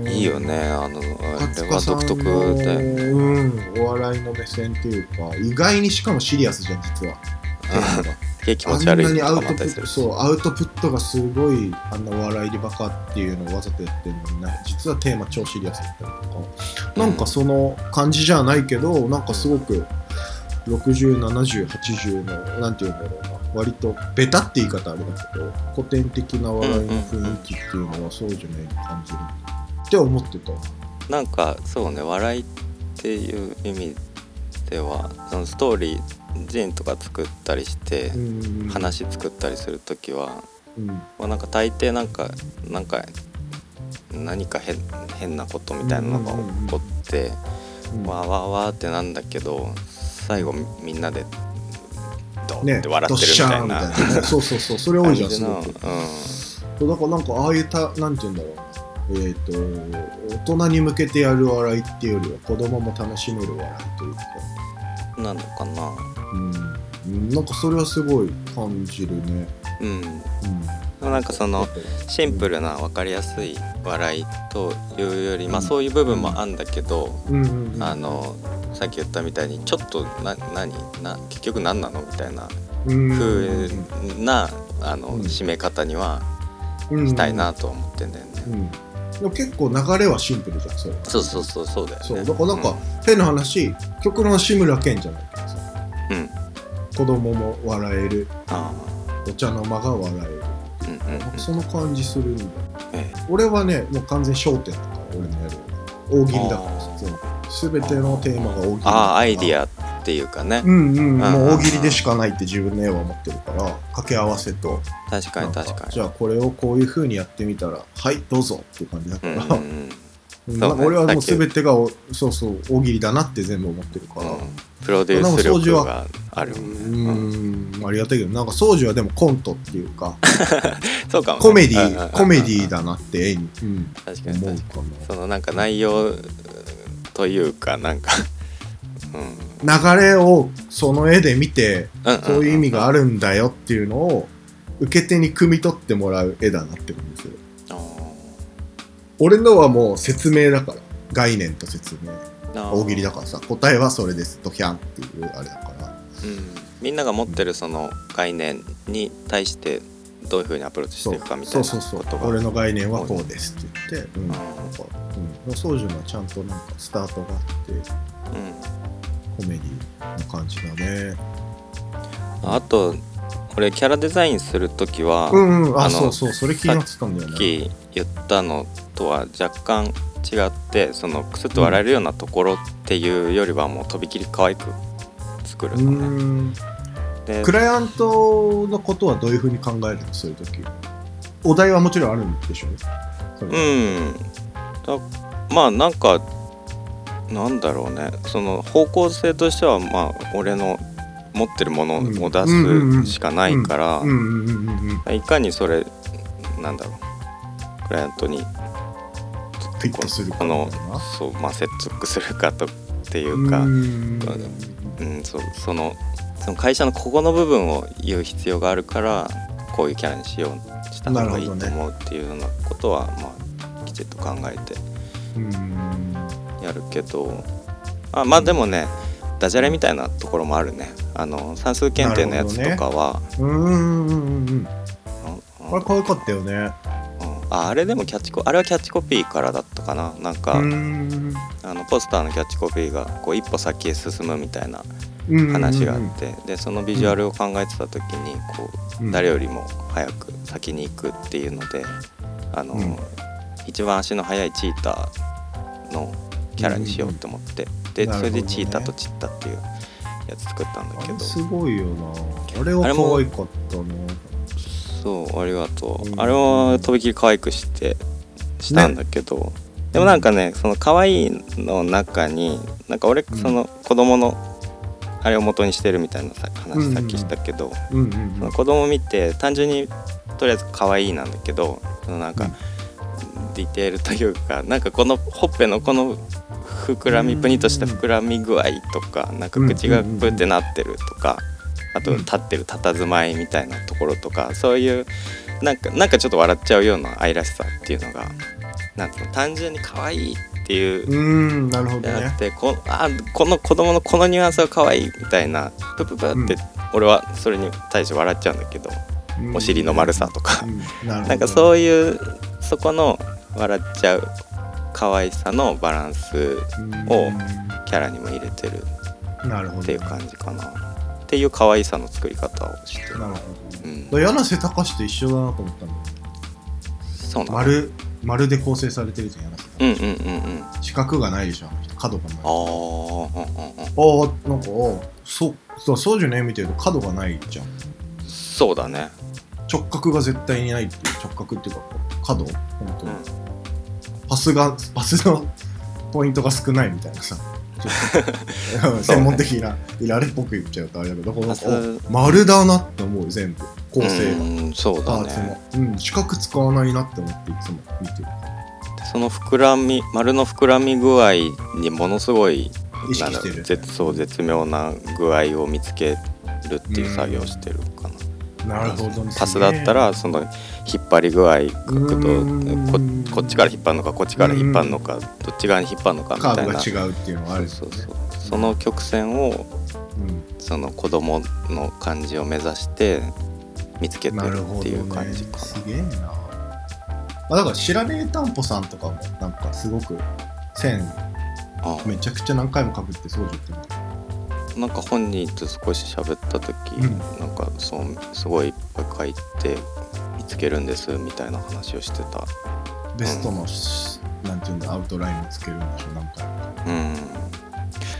いいよねあのあ赤れは独の特で。うん、お笑いの目線っていうか意外にしかもシリアスじゃん実は。気持あんなち悪いとかにアウトプットそうアウトプットがすごいあんなお笑いでバカっていうのをわざとやってるのにな実はテーマ超シリアスだったりとか。なんかその感じじゃないけどなんかすごく607080のなんていうんだろうな。割とベタって言い方あれだけど古典的な笑いの雰囲気っていうのはそうじゃない感じるって思ってた。なんかそうね笑いっていう意味ではそのストーリージンとか作ったりしてうん。話作ったりする時は、うん。まあ、なんか大抵なんかなんか何か変変なことみたいなのが起こって、うん。わーわーわーってなんだけど最後みんなでドンねって笑ってるみたいなねそうそうそうそれ多いじゃんすごく、そうだからなんかああいうたなんて言うんだろう。なえっ、と大人に向けてやる笑いっていうよりは子供も楽しめる笑いというか。なのかな。うん。うんなんかそれはすごい感じるね。うん。うん。なんかそのシンプルな分かりやすい笑いというより、まあ、そういう部分もあんだけど、うん。うん。うんあのさっき言ったみたいにちょっとな何な結局何なのみたいなうん。風なあのうん。締め方にはうん。したいなとは思ってんだよね。うんでも結構流れはシンプルじゃんそれそうそうそうそうだよね。そうだからなんか変な話極論志村けんじゃないけどさうん、うん、子供も笑える。あお茶の間が笑える。あうんうんうん。その感じするんだよえ俺はねもう完全焦点だから俺のやる。大喜利だからあー全部全てのテーマが大喜利だから。ああアイディアっていうかね、うんうん。うんもう大喜利でしかないって自分の絵は思ってるから掛け合わせと。確かに確かに。じゃあこれをこういう風にやってみたらはいどうぞっていう感じだから、うんうん俺はもう全てがおそうそう大喜利だなって全部思ってるから、うん。プロデュース力があるうもんね。ーんありがたいけどなんか掃除はでもコントっていうか [laughs] そうかもね、コメディコメディだなって絵に、うん、確かに確かに。かそのなんか内容というかなんか、うん、な流れをその絵で見てうんうんそういう意味があるんだよっていうのを受け手に汲み取ってもらう絵だなって感じするあ俺のはもう説明だから。概念と説明。ー。大喜利だからさ。答えはそれですドキャンっていうあれだから。うん、みんなが持ってるその概念に対してどういうふうにアプローチしていくかみたいなそうそうことがそう。俺の概念はこうですって言って、うん、なんか、うん、のはちゃんとなんかスタートがあって。うんコメディな感じだね。あと俺キャラデザインする時は、うんうん。ああのそうそう。それ気になってたんだよさっねき言ったのとは若干違ってそのクスッと笑えるようなところっていうよりはもうとびきり可愛く作るうのね。ん。でクライアントのことはどういうふうに考えるのそういう時？お題はもちろんあるんでしょ？それは。うん。だまあなんかなんだろうね。その方向性としてはまあ俺の持ってるものを出すしかないから、いかにそれなんだろうクライアントにフィットするかこのそう、まあ、説得するかとっていうか、うん。うん、そうそのその会社のここの部分を言う必要があるからこういうキャラにしようした方がいいと思うっていうようなことは、まあきちっと考えて。うんやるけどあまあでもねダジャレみたいなところもあるね。あの算数検定のやつとかは、うんうんうんうんうん。うん。あれ可愛かったよね。うん。ああれでもキャッチコあれはキャッチコピーからだったかな。なんか、うん。あのポスターのキャッチコピーがこう一歩先へ進むみたいなうん。話があって、でそのビジュアルを考えてた時にこう、うん。誰よりも早く先に行くっていうのであの、うん。一番足の速いチーターのキャラにしようと思って、でね。れでチーターとチッタっていうやつ作ったんだけど。あれすごいよな。あれは可愛かったなそうありがとう、うん。あれはとびきり可愛くしてしたんだけど、でもなんかねその可愛いの中になんか俺うん。その子供のあれを元にしてるみたいなさ話さっきしたけど、うんうん。その子供見て単純にとりあえず可愛いなんだけどそのなんか、うんディテールというかなんかこのほっぺのこの膨らみプニッとした膨らみ具合とかなんか口がプってなってるとかあとうん立ってる佇まいみたいなところとかそういうなんかなんかちょっと笑っちゃうような愛らしさっていうのがなんつうの単純に可愛いっていううんなるほどじゃなねくてこあこの子供のこのニュアンスが可愛いみたいなプププって俺はそれに対して笑っちゃうんだけどうん。お尻の丸さとか。うん。ななんかそういうそこの笑っちゃう可愛さのバランスをキャラにも入れてるっていう感じかな。っていう可愛さの作り方をしてる。なるほうん。ど柳瀬隆と一緒だなと思ったんだよそうなの。丸丸で構成されてるじゃん柳瀬うんうんうんうん。あ四角がないでしょあの人。角がない。あーうんうんうん。ああなんかあそうそうそうじゃね？見てると角がないじゃん。そうだね直角が絶対にないっていう直角っていうか角本当に、パスがパスのポイントが少ないみたいなさ。[laughs] 専門的なイラレっぽく言っちゃうとあれだけどこの丸だなって思う全部。構成が。うんそうだね、うん、四角使わないなって思っていつも見てる。その膨らみ丸の膨らみ具合にものすごい絶そう絶妙な具合を見つけるっていう作業をしてるかな、なるほどね。パスだったらその引っ張り具合角度うん。ここっちから引っ張るのかこっちから引っ張るのかどっち側に引っ張るのかみカたいな。違うっていうのがあるそうそうそう。その曲線をその子供の感じを目指して見つけうん、てるっていうね感じかすげえな。あだから白根たんぽさんとかもなんかすごく線めちゃくちゃ何回もかぶってそうじゃってなんか本人と少し喋った時、うん。なんかそうすごいいっぱい書いて見つけるんですみたいな話をしてた。ベストのし、なんていうんだアウトラインをつけるんでしょ何回もうん。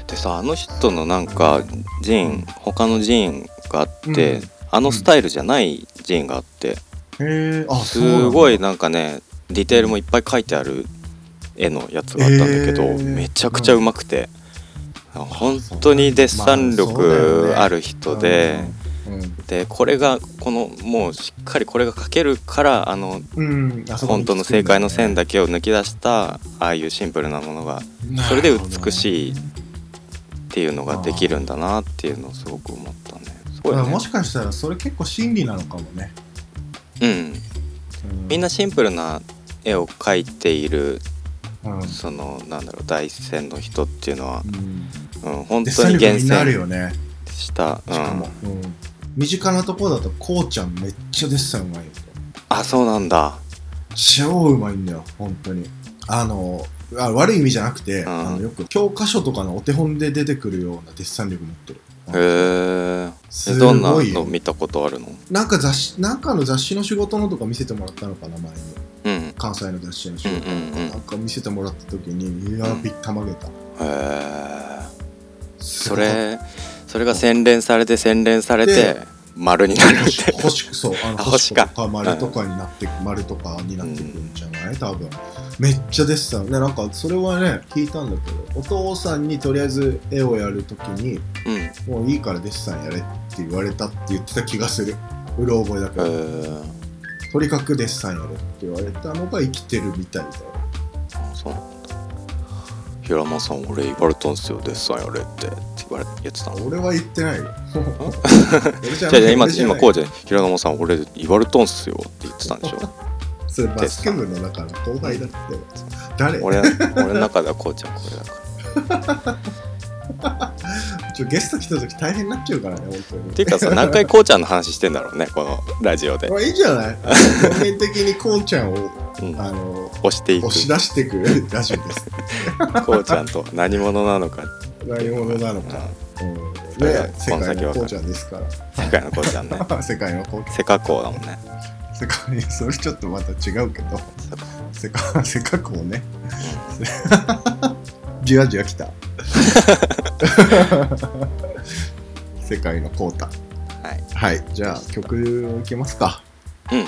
でさあの人のなんかジーン他のジーンがあって、うん。あのスタイルじゃないジーンがあって、へえあすごいななんかねディテールもいっぱい描いてある絵のやつがあったんだけど、めちゃくちゃうまくて、本当にデッサン力ある人で、でこれがこのもうしっかりこれが描けるからあのうん、本当の正解の線だけを抜き出したああいうシンプルなものがそれで美しいっていうのができるんだなっていうのをすごく思ったね。すごいね。もしかしたらそれ結構真理なのかもね、うん。うん。みんなシンプルな絵を描いているうん。そのなんだろう第一線の人っていうのはう、ん。うん、本当に厳選よね。した、うしかも、ん、うん。身近なところだとこうちゃんめっちゃデッサンうまいよ。あそうなんだ。超うまいんだよ本当に。あのあ悪い意味じゃなくて、ん。あのよく教科書とかのお手本で出てくるようなデッサン力持ってる。へえすどんなの見たことあるの？なんか雑誌なんかの雑誌の仕事のとか見せてもらったのかな前に。うん関西の雑誌の仕事のうんうんうん。なんか見せてもらった時にいやうん。びったまげた、へえそれそれが洗練されて洗練されてで丸になるみ星たいな星そうあのあ星と星か。か丸とかになって、丸とかになってくるんじゃない？多分。めっちゃデッサン。ねなんかそれはね聞いたんだけどお父さんにとりあえず絵をやるときにうん。もういいからデッサンやれって言われたって言ってた気がする。うろ覚えだけへど、えとにかくデッサンやれって言われたのが生きてるみたいだよ。あそう。なんだ平間さん俺言われたんすよデッサンやれってって言われ言ってたの俺は言ってないよじゃあ今今こうじゃ平間さん俺言われたんすよって言ってたんでしょそれバスケ部の中の後輩だって誰俺俺の中ではこうちゃんこれだからちょゲスト来た時大変になっちゃうからね本当に。っていうかさ何回こうちゃんの話してんだろうねこのラジオで、[laughs] まあいいんじゃない？[laughs] 表面的にこうちゃんをうん、あの押していく。押し出してくるラジオです。こうちゃんと何者なのか何者なのか、うん、ね世界のこうちゃんですから。世界のこうちゃんね。[laughs] 世界のこうセカコウだもんね。世界それちょっとまた違うけど。世界世界こうねじわじわきた。[laughs] 世界のこうたはい。はい。じゃあ曲いきますか。うん。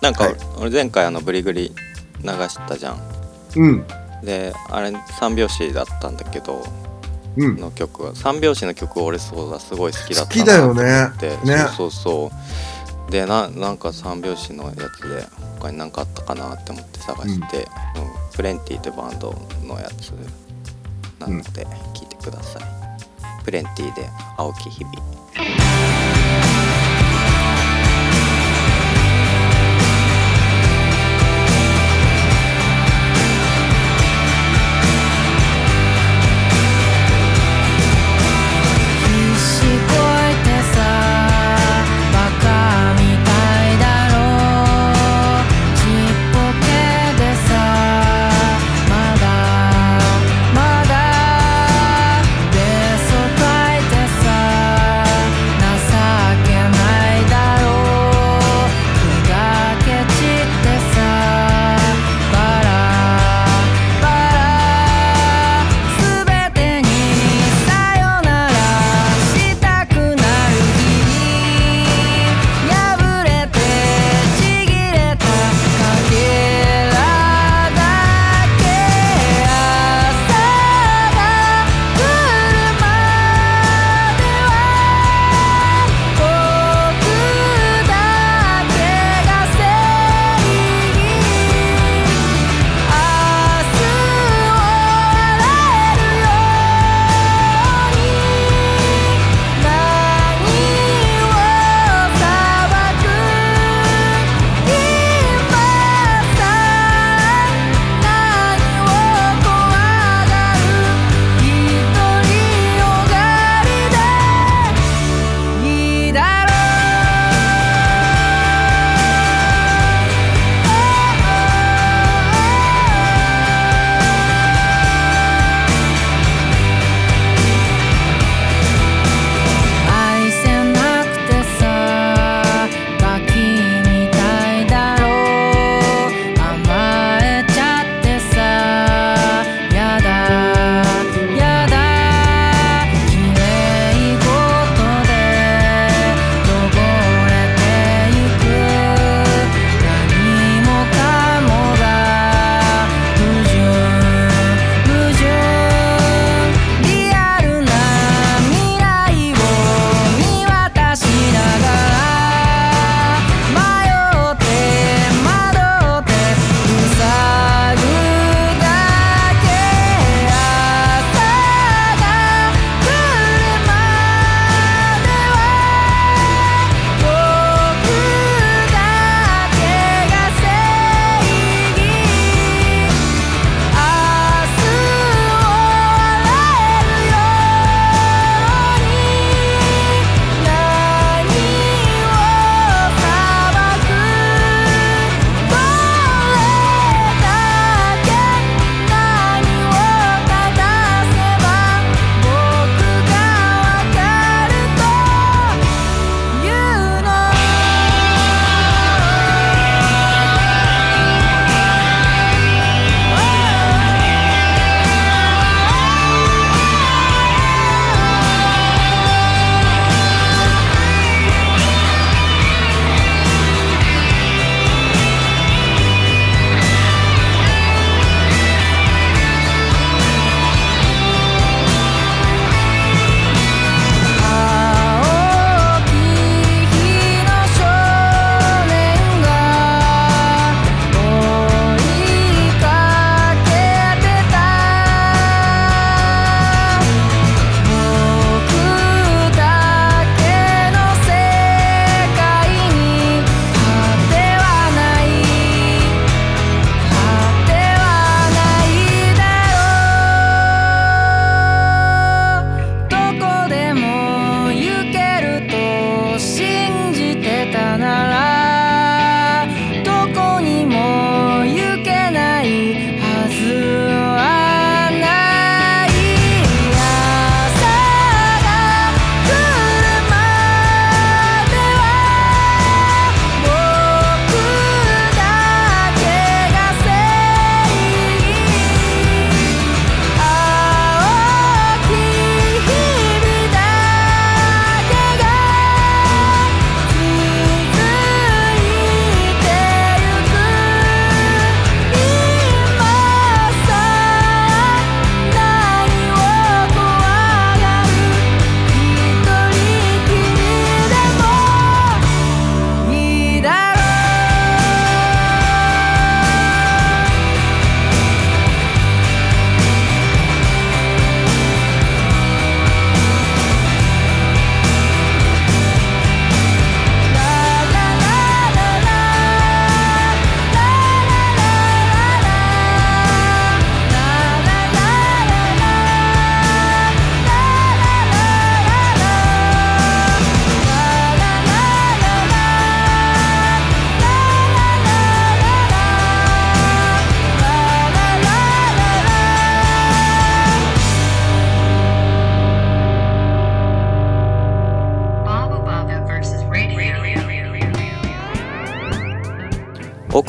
なんか、はい。俺前回あのブリグリ流したじゃん。うん。であれ三拍子だったんだけどうん。の曲は。三拍子の曲俺そうだすごい好きだったな好きだよね。ねそうそうそう。でななんか三拍子のやつで他に何かあったかなって思って探して、うん。プレンティってバンドのやつなので聞いてください、プレンティで青き日々。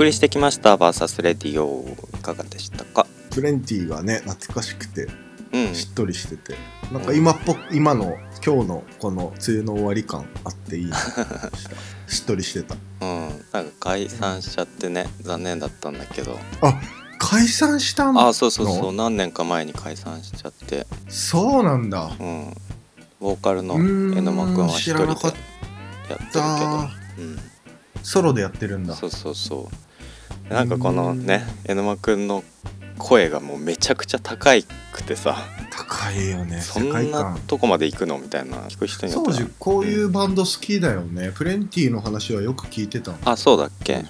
送りしてきました「VS レディオ」いかがでしたか？プレンティがね懐かしくてうん。しっとりしててなんか今っぽ今の今日のこの梅雨の終わり感あっていい。な [laughs] しっとりしてた。うん。なんか解散しちゃってね残念だったんだけど。あ解散したの？あそうそうそう何年か前に解散しちゃって。そうなんだ。うん。ボーカルの榎間くんは一人でやってるけど。だうん。ソロでやってるんだ。そうそうそうなんかこのね榎間くんの声がもうめちゃくちゃ高くてさ。高いよねそんな観。とこまで行くのみたいな聞く人によっては当時こういうバンド好きだよね、プレンティの話はよく聞いてたの。あそうだっけ？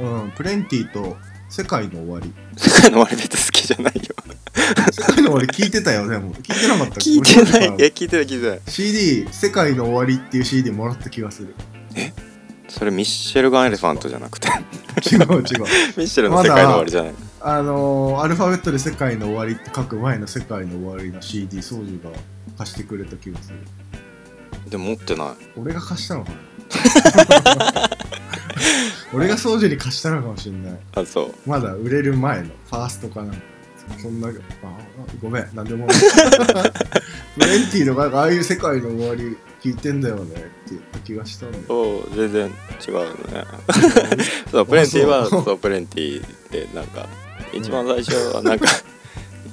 うん。プレンティと世界の終わり。世界の終わりで好きじゃないよ。世界の終わり聞いてたよでも聞いてなかった聞いてない。い俺や聞いてない聞いてない。CD「世界の終わり」っていう CD もらった気がするそれミッシェルガン・エレファントじゃなくて。違う違う。ミッシェルの世界の終わりじゃない。あのーアルファベットで「世界の終わり」って書く前の「世界の終わり」の CD 掃除が貸してくれた気がする。でも持ってない。俺が貸したのかな？[laughs] 俺が掃除に貸したのかもしれない。あそう。まだ売れる前のファーストかな。そんなあごめん。なんでも [laughs] プレンティとかああいう世界の終わり聞いてんだよねって言った気がしたんだよ。そう全然違うよね。[laughs] そうプレンティはそう。そうプレンティでなんか一番最初はなんか、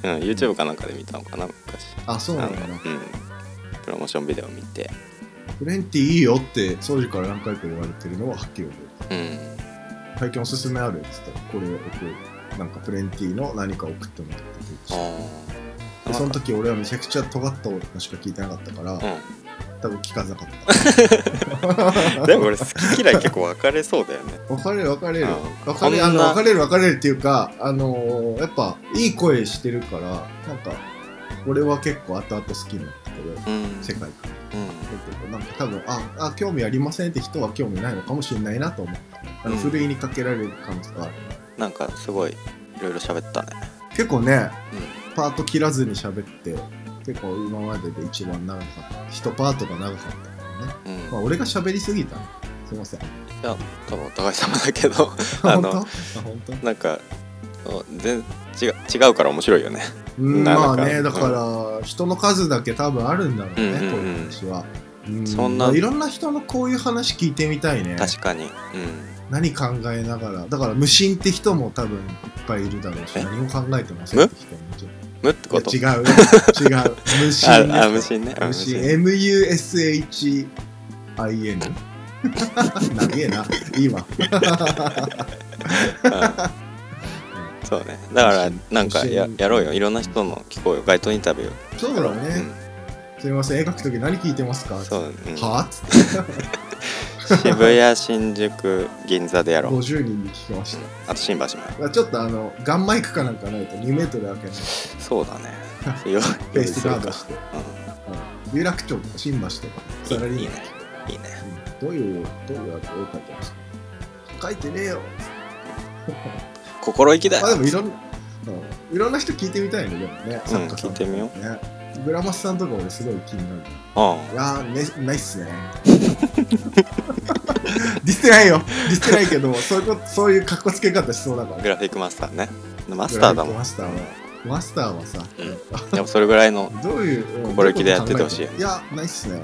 うん、YouTube かなんかで見たのかな昔。あそうなんだあのうん。プロモーションビデオ見てプレンティいいよって掃除から何回か言われてるのははっきり覚えてる。うん最近おすすめある？っつったらこれを送る。なんかプレンティの何か送ってもらってあでその時俺はめちゃくちゃ尖った音しか聞いてなかったから、う多分聞かなかった。ん [laughs] でも俺好き嫌い結構分かれそうだよね。分かれる分かれる。うん。分かれこんなあの分かれる分かれるっていうかあのーやっぱいい声してるからなんか俺は結構後々好きになったけどうん。世界観。うん。なんか多分ああ興味ありませんって人は興味ないのかもしれないなと思ったあのうん。ふるいにかけられる可能性がある。なんかすごいいろいろ喋ったね。結構ねうパート切らずに喋って結構今までで一番長かった。一パートが長かったからね。ん、うん。まあ俺が喋りすぎた。ねすいません。いや多分お互い様だけど [laughs] あ本当？あの本当？なんか全違う違うから面白いよね。うんまあねだから人の数だけ多分あるんだろうね、うんうんうん。こういう話は、うんそんなまあいろんな人のこういう話聞いてみたいね。確かに。うん。何考えながら。だから無心って人も多分いっぱいいるだろうしえ？何も考えてませんって人もいる無ってこと？違う。[laughs] 違う。無心ああ無心ね。あ無心。無 MUSHIN [laughs] 長えな。今。[laughs] そうね。だからなんかややろうよ。いろんな人の聞こうよ。街頭インタビュー。そうだろうね、すみません。絵描く時何聞いてますか？そう、うん、はあ渋谷新宿銀座でやろう。50人に聞きましあと新橋もちょっとあのガンマイクかなんかないと2メートル開けないそうだね。[laughs] よフェイスガードして、ううん、有楽町とか新橋とか。サラリーマンいいね。んいいね。うん。どういうどういう絵描いてますか書いてねえよ。[laughs] 心意気だよ。あでもいろんな、うん、いろんな人聞いてみたいねでもね。うん聞いてみよねグラマスさんとか俺すごい気になる。うんいやー、ね、ないっすね。[laughs] ディスってないよ。ディスってないけど、そういうこと、そういう格好つけ方しそうだから。グラフィックマスターねマスターだもんマスターは。マスターはさ、うんでもそれぐらいのどういう、うん心意気でやっててほしいいや、ないっすね。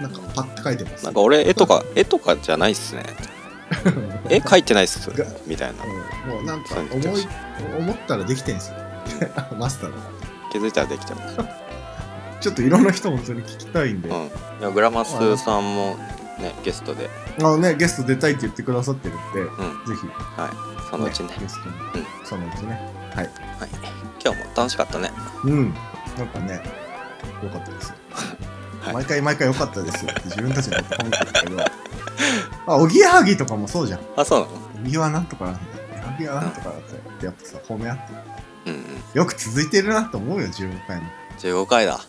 なんかパッて書いてます。なんか俺絵とか絵とかじゃないっすね [laughs] 絵描いてないっすがみたいなうんもうなんか思いい思ったらできてんすよ。[laughs] マスターだ。気づいたらできちゃうちょっといろんな人本当に聞きたいんで。うんいやグラマスさんもねゲストであのね、ゲスト出たいって言ってくださってるんで、うんぜひ、はいそのうちねゲストに、うんそのうちね。はい。はい今日も楽しかったねうん。なんかね、よかったですよ。[laughs] はい毎回毎回良かったですよって自分たちのこと褒めてるけど、[laughs] あ、おぎやはぎとかもそうじゃん。あそうなの？おぎはなんとかなんだ。おぎはなんとかだって、やっぱさ、褒め合って。うんうんよく続いてるなと思うよ、15回も。15回だ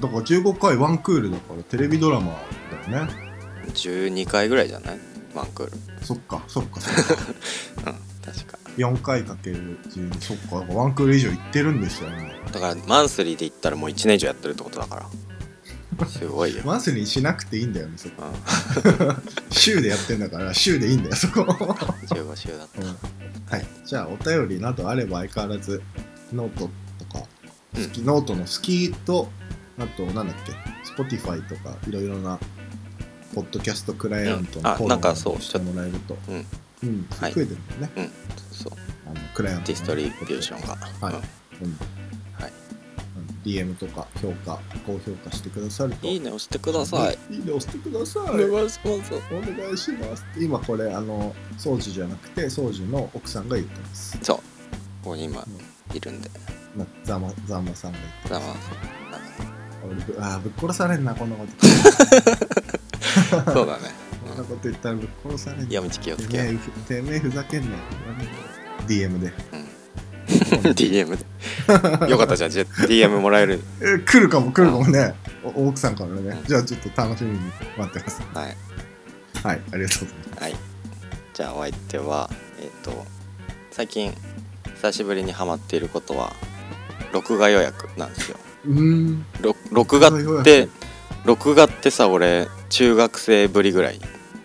だから15回ワンクールだからテレビドラマだよね。12回ぐらいじゃない？ワンクール。そっか、そっか、そっか。[laughs] うん確か。4回かける12、そっか、ワンクール以上行ってるんですよね。だからマンスリーで言ったらもう1年以上やってるってことだから。すごいよ、マンスリーしなくていいんだよねそこ。うん、[laughs] 週でやってんだから週でいいんだよそこ。15週だっうん。はい、じゃあお便りなどあれば相変わらずノートとか好き、ノートの好きとあとなんだっけ？Spotify とかいろいろなポッドキャストクライアントのフォロなんかそうーしてもらえると、うん。うん。はい。増えてるもんね、たうん。そう。あのクライアントのディストリビューションが、はい。うん。うん。はい。うん。DM とか評価高評価してくださると。いいね押してください、い。いね押してください。お願いします。お願いします。今これあの掃除じゃなくて掃除の奥さんが言ってます。そう。ここに今いるんで。まザマザンマさんが言ってざま俺ぶあーぶっ殺されんなこんなこと。そうだね、こんなこと言ったらぶっ殺されんな。夜道気をつけよう。てめえふざけんなよ。DM で。DM で。よかったじゃあ DM もらえる。え来るかも来るかもね。お奥さんからね。じゃあちょっと楽しみに待ってます。はい。はいありがとうございます。はい。じゃあお相手はえっ、と最近久しぶりにハマっていることは録画予約なんですよ録画って約録画ってさ俺中学生ぶりぐらい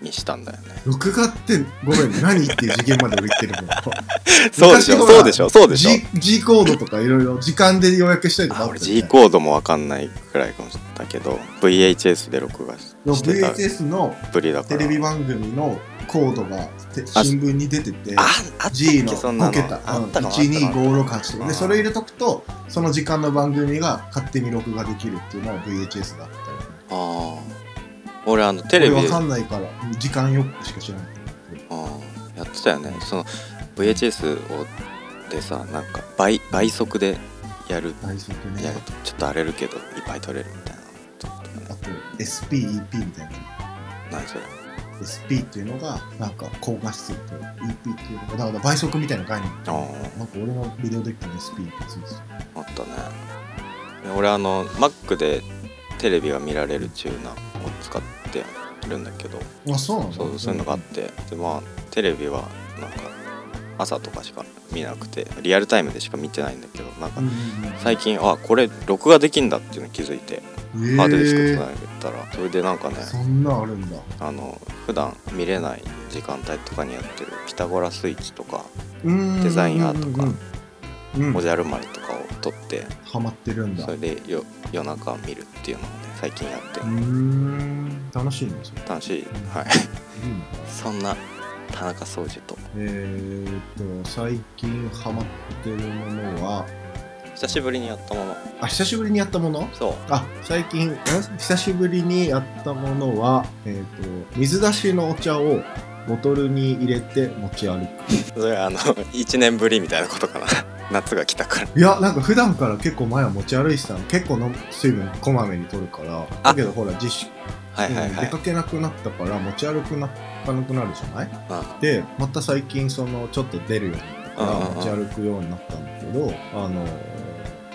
にしたんだよね。録画ってごめん何っていう次元まで俺言ってるもん [laughs] そうでしょそうでしょそうでしょ。G, G コードとかいろいろ時間で予約したりとかあ俺 G コードもわかんないくらいかもしれないけど VHS で録画してた。VHS のテレビ番組のコードが新聞に出てて G のけそんなの。5桁あったかな12568とかうんでそれ入れとくとその時間の番組が勝手に録画できるっていうのは VHS だったよね。ああ俺あのテレビで俺わかんないから時間よくしか知らない。やってたよね。その VHS をでさなんか倍倍速でやる。倍速ね。やるとちょっと荒れるけどいっぱい撮れるみたいな。あと SPEP みたいな。何それ？SP っていうのがなんか高画質と EP っていうのがだから倍速みたいな概念。あなんか俺のビデオデッキに SP ってついてた。ああったね。で俺あの Mac でテレビが見られるチューナーを使ってるんだけど。あそうなのそうそういうのがあって。でまあテレビはなんか朝とかしか見なくてリアルタイムでしか見てないんだけどなんか最近あこれ録画できんだっていうの気づいてえー。ハードディスクつなげたらそれでなんかねそんなんあるんだ。あの普段見れない時間帯とかにやってるピタゴラスイッチとかデデザインアートかうんおじゃる丸とかを撮ってハマってるんだ。それでよ夜中見るっていうのをね最近やって。うーん。楽しいんですよ楽しい。はい。そんな田中掃除と。えー、っと最近ハマってるものは？久しぶりにやったもの。あ久しぶりにやったもの？そう。あ最近ん？久しぶりにやったものは、えー、と水出しのお茶をボトルに入れて持ち歩く。それあの1年ぶりみたいなことかな夏が来たから。いやなんか普段から結構前は持ち歩いてたの。結構の水分こまめに取るから。あ。だけどほら自粛、はいはいはい。うん出かけなくなったから持ち歩くなかなくなるじゃない？うんでまた最近そのちょっと出るようになったから持ち歩くようになったんだけどあのー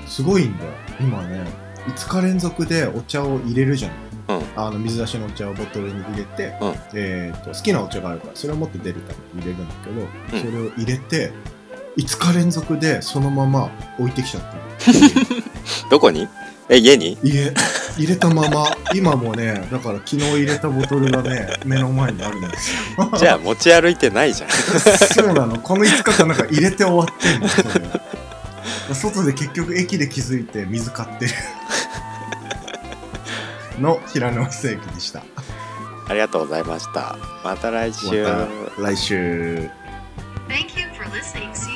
すごいんだよ。今ね5日連続でお茶を入れるじゃん。うん。あの水出しのお茶をボトルに入れて、うん。えー、と好きなお茶があるからそれを持って出るために入れるんだけど、うん。それを入れて5日連続でそのまま置いてきちゃったの [laughs] どこに？え家に？家。入れたまま。今もねだから昨日入れたボトルがね目の前にあるんですよ。じゃあ持ち歩いてないじゃん。そうなの。この5日間なんか入れて終わってんのそれ。外で結局駅で気づいて水買ってる。[laughs] の平沼正義でした。ありがとうございました。また来週。また来週。Thank you for listening.